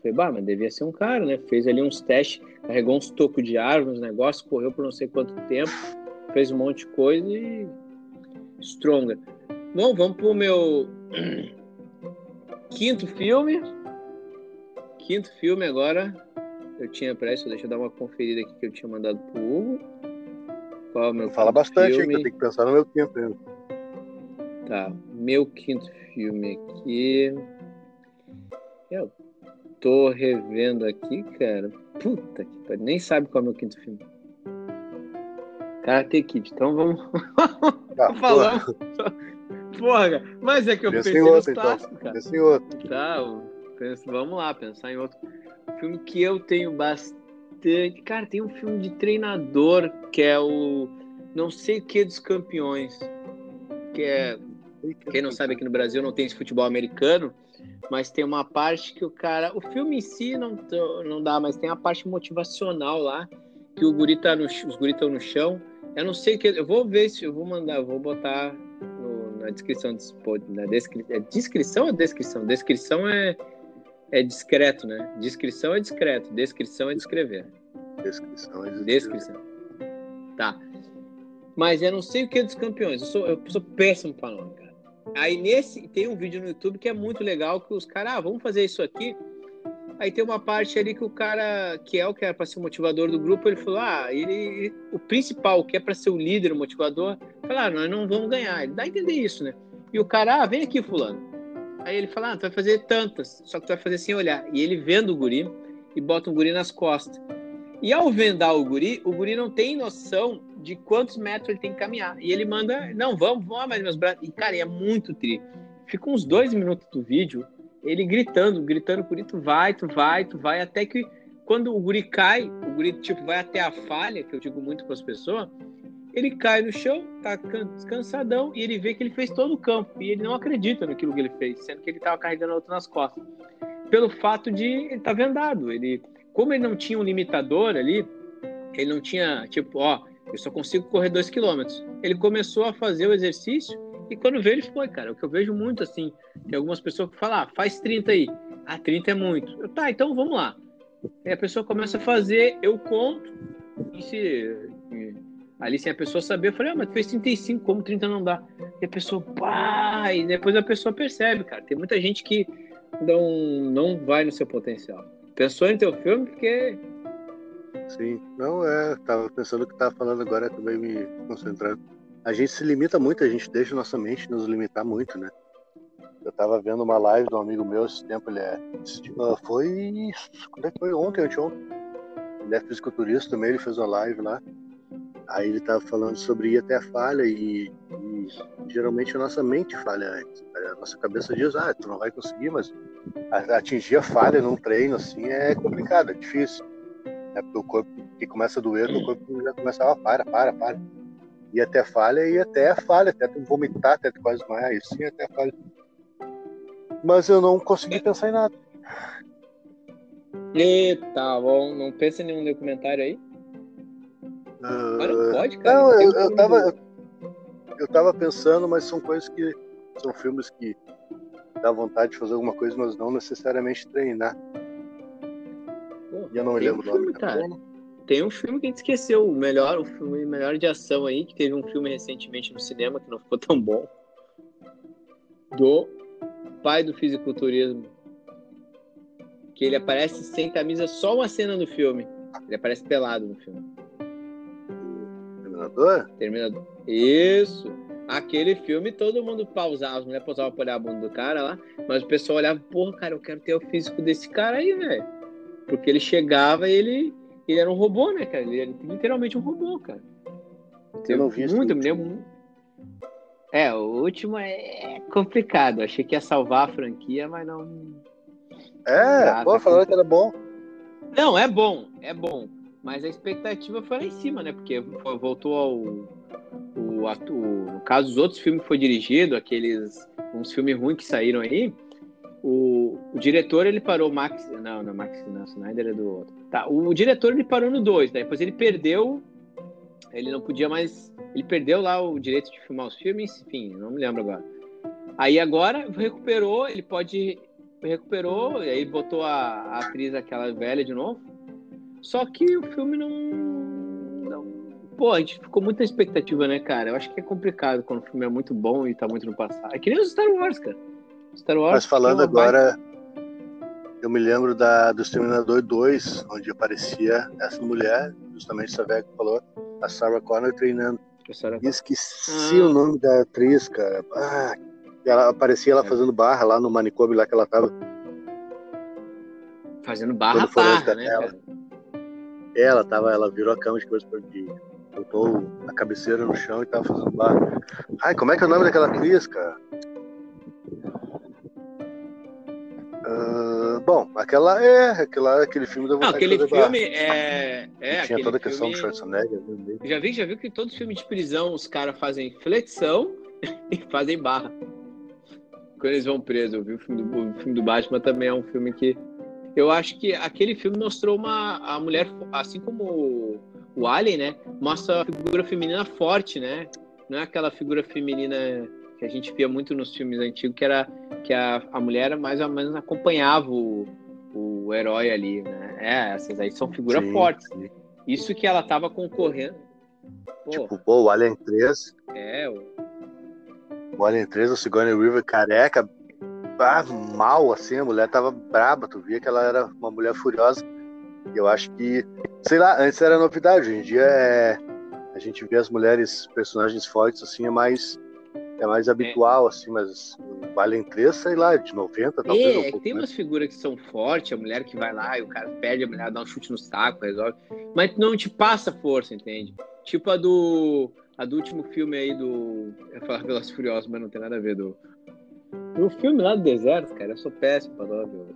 Falei, bah, mas devia ser um cara, né? Fez ali uns testes, carregou uns tocos de árvore, uns negócios, correu por não sei quanto tempo, fez um monte de coisa e. Stronger. Bom, vamos pro meu quinto filme. Quinto filme agora. Eu tinha pressa, deixa eu dar uma conferida aqui que eu tinha mandado pro Hugo. Qual é o meu Fala bastante filme? que eu tenho que pensar no meu quinto ainda. Tá, meu quinto filme aqui. Eu tô revendo aqui, cara. Puta que pariu. Nem sabe qual é o meu quinto filme. Karate Kid. Então vamos. Ah, Falando. Porra. Mas é que eu pensei outro, então. clássicos, cara. Pensa em outro. Tá, penso, vamos lá, pensar em outro. Filme que eu tenho bastante. Cara, tem um filme de treinador que é o. Não sei o que dos campeões. Que é. Quem não sabe aqui no Brasil não tem esse futebol americano mas tem uma parte que o cara. O filme em si não, não dá, mas tem a parte motivacional lá, que o guri tá no, os guri estão no chão. Eu não sei que. Eu vou ver se eu vou mandar, eu vou botar na descrição desse na descri, é descrição ou descrição? Descrição é, é discreto, né? Descrição é discreto, descrição é descrever. Descrição é descrever. Descrição. Tá. Mas eu não sei o que é dos campeões. Eu sou, eu sou péssimo nome, cara. Aí nesse tem um vídeo no YouTube que é muito legal que os caras, ah, vamos fazer isso aqui. Aí tem uma parte ali que o cara, que é o que era para ser o motivador do grupo, ele falou: ah, ele, o principal, que é para ser o líder, o motivador, falar, ah, nós não vamos ganhar. Ele dá a entender isso, né? E o cara, ah, vem aqui, fulano. Aí ele fala, ah, tu vai fazer tantas, só que tu vai fazer sem olhar. E ele vende o guri e bota um guri nas costas. E ao vendar o guri, o guri não tem noção de quantos metros ele tem que caminhar. E ele manda, não, vamos, vamos, mas meus braços. E, cara, é muito tri. Fica uns dois minutos do vídeo, ele gritando, gritando por tu vai, tu vai, tu vai, até que quando o guri cai, o guri, tipo, vai até a falha, que eu digo muito para as pessoas, ele cai no chão, tá cansadão, e ele vê que ele fez todo o campo. E ele não acredita naquilo que ele fez, sendo que ele estava carregando outro nas costas. Pelo fato de ele tá vendado. Ele, como ele não tinha um limitador ali, ele não tinha, tipo, ó, eu só consigo correr dois quilômetros. Ele começou a fazer o exercício e quando veio ele foi, cara. O que eu vejo muito assim, tem algumas pessoas que falam, ah, faz 30 aí. Ah, 30 é muito. Eu, tá, então vamos lá. Aí a pessoa começa a fazer, eu conto. E se ali sem a pessoa saber, eu falei, ah, mas fez 35, como 30 não dá? E a pessoa, pá, e depois a pessoa percebe, cara. Tem muita gente que não, não vai no seu potencial. Pensou em teu filme porque Sim, não é. Tava pensando que tava falando agora, também me concentrando. A gente se limita muito, a gente deixa nossa mente nos limitar muito, né? Eu tava vendo uma live de um amigo meu esse tempo, ele é. Foi. Quando é que foi? Ontem, anteontem. Ele é fisiculturista também, ele fez uma live lá. Aí ele tava falando sobre ir até a falha e, e geralmente a nossa mente falha antes. A nossa cabeça diz, ah, tu não vai conseguir, mas atingir a falha num treino assim é complicado, é difícil. Né? Porque o corpo que começa a doer, o corpo já começa a para, para, para. E até falha, e até falha, até vomitar, até quase isso sim, até falha. Mas eu não consegui pensar em nada. Eita, bom, não pensa em nenhum documentário aí? Uh... Pode, cara. Não, eu, eu, tava, eu, eu tava pensando, mas são coisas que. São filmes que dá vontade de fazer alguma coisa, mas não necessariamente treinar. E eu não lembro filme, o nome. Cara. Tem um filme que a gente esqueceu, o melhor, o filme melhor de ação aí, que teve um filme recentemente no cinema que não ficou tão bom. Do pai do fisiculturismo. Que ele aparece sem camisa, só uma cena no filme. Ele aparece pelado no filme. Terminador? Terminador. Isso. Aquele filme todo mundo pausava, as mulheres pausavam pra olhar a bunda do cara lá, mas o pessoal olhava, porra, cara, eu quero ter o físico desse cara aí, velho. Porque ele chegava e ele, ele era um robô, né, cara? Ele era literalmente um robô, cara. Eu não vi muito, me lembro. É, o último é complicado. Achei que ia salvar a franquia, mas não. É, pô, falando que era bom. Não, é bom, é bom. Mas a expectativa foi lá em cima, né? Porque voltou ao. O, o, no caso, os outros filmes que foi dirigido, aqueles. uns filmes ruins que saíram aí, o, o, diretor ele parou Max não não Max não Snyder é do outro. Tá o, o diretor ele parou no 2 né? depois ele perdeu ele não podia mais ele perdeu lá o direito de filmar os filmes enfim não me lembro agora. Aí agora recuperou ele pode recuperou e aí botou a, a atriz aquela velha de novo. Só que o filme não, não pô a gente ficou muito na expectativa né cara? Eu acho que é complicado quando o filme é muito bom e tá muito no passado. É que nem os Star Wars cara Star Wars. Mas falando agora, eu me lembro da, do Exterminador 2, onde aparecia essa mulher, justamente essa velha que falou, a Sarah Connor treinando. Sarah... Esqueci ah. o nome da atriz, cara. Ah, ela aparecia ela é. fazendo barra lá no manicômio lá que ela tava. Fazendo barra, barra, né? Ela. ela tava, ela virou a cama de coisa de botou a cabeceira no chão e tava fazendo barra. Ai, como é que é o nome daquela atriz, cara? Uh, bom, aquela é, aquela, aquele filme da Não, aquele filme é, é tinha toda a questão filme... do Schwarzenegger. Né? Já vi, já viu que todo filme de prisão os caras fazem flexão e fazem barra. Quando eles vão presos, eu vi o filme do, o filme do Batman também é um filme que eu acho que aquele filme mostrou uma a mulher assim como o, o Alien, né? Mostra a figura feminina forte, né? Não é aquela figura feminina que a gente via muito nos filmes antigos, que era que a, a mulher mais ou menos acompanhava o, o herói ali, né? É, essas aí são figuras sim, fortes. Sim. Isso que ela tava concorrendo. Pô, tipo, pô, o Alien 3. É, o... o Alien 3, o Sigourney River careca, ah, mal, assim, a mulher tava braba, tu via que ela era uma mulher furiosa. Eu acho que, sei lá, antes era novidade, hoje em dia é. A gente vê as mulheres, personagens fortes, assim, é mais. É mais habitual, é. assim, mas o Alien 3, sei lá, de 90, talvez. É, um é tem umas figuras que são fortes, a mulher que vai lá e o cara perde, a mulher dá um chute no saco, resolve. Mas não te passa força, entende? Tipo a do. A do último filme aí do. Eu ia falar Velozes Furiosos, mas não tem nada a ver do. O filme lá do deserto, cara, eu sou péssimo pra nome.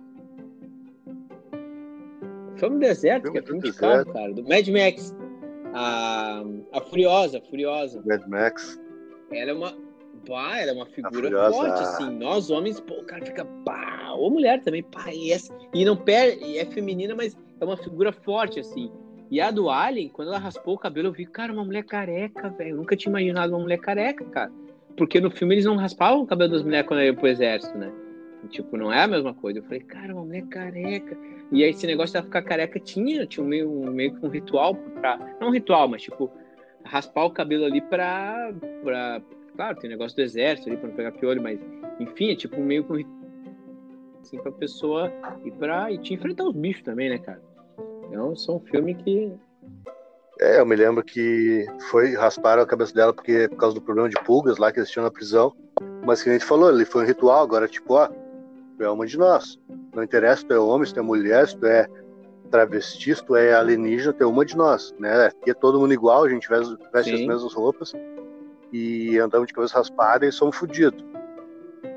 Filme do deserto, filme que é filme de carro, cara, do Mad Max. A, a Furiosa, Furiosa. Mad Max. Ela é uma. Pá, ela é uma figura forte, assim. Nós homens, pô, o cara fica pá, ou mulher também, pá, e, é, e não perde, e é feminina, mas é uma figura forte, assim. E a do Alien, quando ela raspou o cabelo, eu vi, cara, uma mulher careca, velho. Eu nunca tinha imaginado uma mulher careca, cara. Porque no filme eles não raspavam o cabelo das mulheres quando iam pro exército, né? E, tipo, não é a mesma coisa. Eu falei, cara, uma mulher careca. E aí esse negócio de ficar careca tinha, tinha um meio, meio que um ritual pra. Não um ritual, mas tipo, raspar o cabelo ali pra. pra claro, tem negócio do exército ali pra não pegar piolho, mas enfim, é tipo meio que assim pra pessoa ir pra. E te enfrentar os bichos também, né, cara? Então são um filme que é, eu me lembro que foi rasparam a cabeça dela porque por causa do problema de pulgas lá que eles tinham na prisão. Mas que a gente falou, ali foi um ritual, agora tipo, ó, tu é uma de nós. Não interessa se tu é homem, se tu é mulher, se tu é travesti, se tu é alienígena, tu é uma de nós, né? Aqui é todo mundo igual, a gente veste, veste as mesmas roupas e andamos de cabeça raspada e somos fodidos.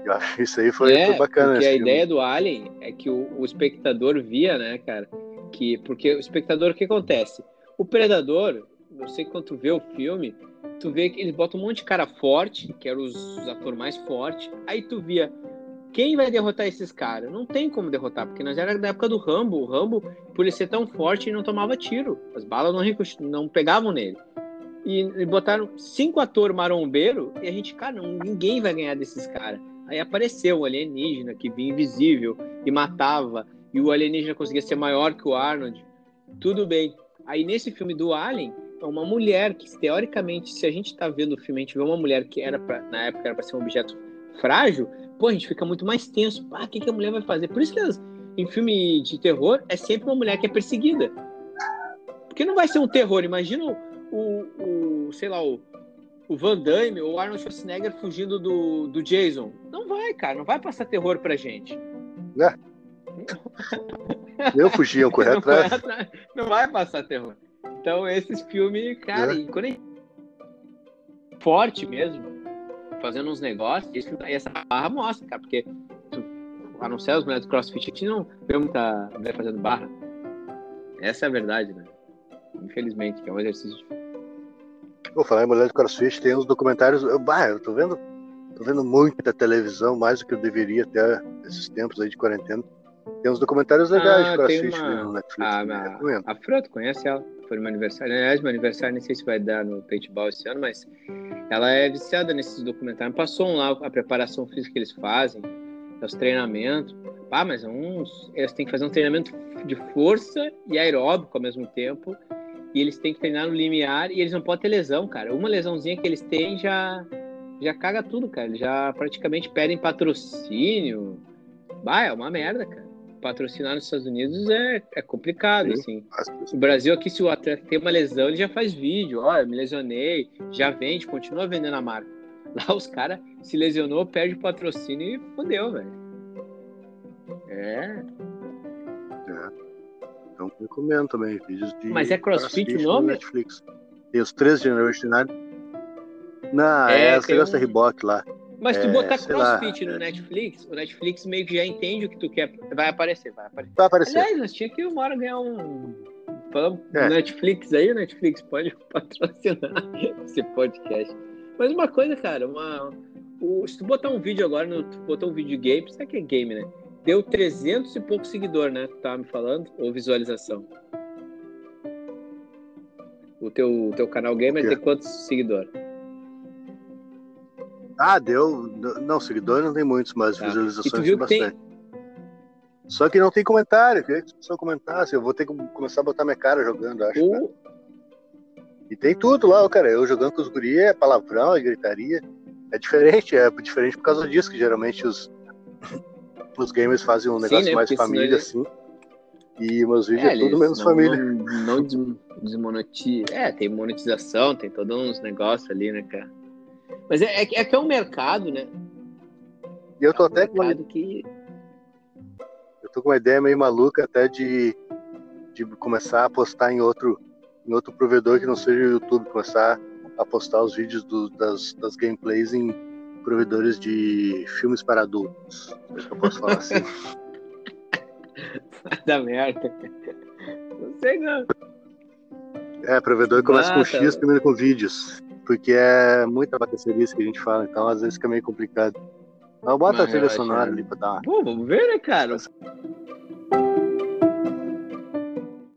Eu acho que isso aí foi, é, foi bacana. Porque a filme. ideia do Alien é que o, o espectador via, né, cara? Que, porque o espectador, o que acontece? O Predador, não sei quando vê o filme, tu vê que eles botam um monte de cara forte, que eram os, os atores mais fortes, aí tu via quem vai derrotar esses caras? Não tem como derrotar, porque nós era da época do Rambo. O Rambo, por ele ser tão forte, não tomava tiro. As balas não, não pegavam nele. E, e botaram cinco atores marombeiro e a gente, cara, não, ninguém vai ganhar desses caras. Aí apareceu o alienígena que vinha invisível e matava. E o alienígena conseguia ser maior que o Arnold. Tudo bem. Aí nesse filme do Alien, é uma mulher que, teoricamente, se a gente tá vendo o filme, a gente vê uma mulher que era pra, na época era pra ser um objeto frágil, pô, a gente fica muito mais tenso. Ah, o que, que a mulher vai fazer? Por isso que as, em filme de terror é sempre uma mulher que é perseguida. Porque não vai ser um terror. Imagina o, o, sei lá, o, o Van Damme ou o Arnold Schwarzenegger fugindo do, do Jason. Não vai, cara. Não vai passar terror pra gente. É. Eu fugi, eu corri atrás. Não vai passar terror. Então, esses filmes, cara, é. quando gente... forte mesmo, fazendo uns negócios, isso, essa barra mostra, cara, porque tu, a não ser as mulheres do CrossFit, a gente não vê muita mulher fazendo barra. Essa é a verdade, né? Infelizmente, que é um exercício. Vou falar em mulher do CrossFit, tem uns documentários. Eu, bah, eu tô vendo, tô vendo muita televisão, mais do que eu deveria até esses tempos aí de quarentena. Tem uns documentários legais ah, para assistir uma... no Netflix. Ah, né? a, a Froto, conhece ela? Foi no meu aniversário. Aliás, meu aniversário, nem sei se vai dar no paintball esse ano, mas ela é viciada nesses documentários. Passou um lá a preparação física que eles fazem, os treinamentos. Ah, mas é uns, eles têm que fazer um treinamento de força e aeróbico ao mesmo tempo. E eles têm que treinar no limiar e eles não podem ter lesão, cara. Uma lesãozinha que eles têm já já caga tudo, cara. Eles já praticamente pedem patrocínio. Bah, é uma merda, cara patrocinar nos Estados Unidos é, é complicado, Sim. assim. O Brasil aqui, se o atleta tem uma lesão, ele já faz vídeo, olha, me lesionei, já vende, continua vendendo a marca. Lá os caras se lesionou, perde o patrocínio e fodeu, velho. É. É. Então recomendo também vídeos de. Mas é CrossFit o nome? Netflix. Tem os três Generation Não, é, é essa um... Reebok lá. Mas tu é, botar CrossFit lá, no Netflix, o Netflix meio que já entende o que tu quer. Vai aparecer, vai aparecer. Vai aparecer. Aliás, nós tinha que uma hora ganhar um. Falando é. Netflix aí, o Netflix pode patrocinar esse podcast. Mas uma coisa, cara, uma, o, se tu botar um vídeo agora, no, tu botar um vídeo de game, sabe que é game, né? Deu 300 e poucos seguidores, né? Tu tava me falando? Ou visualização? O teu, teu canal gamer tem quantos seguidores? Ah, deu. Não, seguidores não tem muitos, mas tá. visualizações tem bastante. Tem... Só que não tem comentário, queria que as pessoas comentassem. Eu vou ter que começar a botar minha cara jogando, acho. Uh. E tem tudo lá, cara. Eu jogando com os guri é palavrão, é gritaria. É diferente, é diferente por causa disso, que geralmente os, os gamers fazem um negócio Sim, né? mais família, assim. E meus vídeos é, é tudo menos não, família. Não, não desmonetiza. É, tem monetização, tem todos uns negócios ali, né, cara? Mas é, é, é que é um mercado, né? E eu tô é um até com. Que... Eu tô com uma ideia meio maluca até de, de começar a postar em outro, em outro provedor que não seja o YouTube, começar a postar os vídeos do, das, das gameplays em provedores de filmes para adultos. Se eu posso falar assim. Dar merda. Não sei não. É, provedor começa com X, termina com vídeos. Porque é muita isso que a gente fala, então às vezes fica meio complicado. Mas bota a trilha sonora ali pra dar. Pô, vamos ver, né, cara?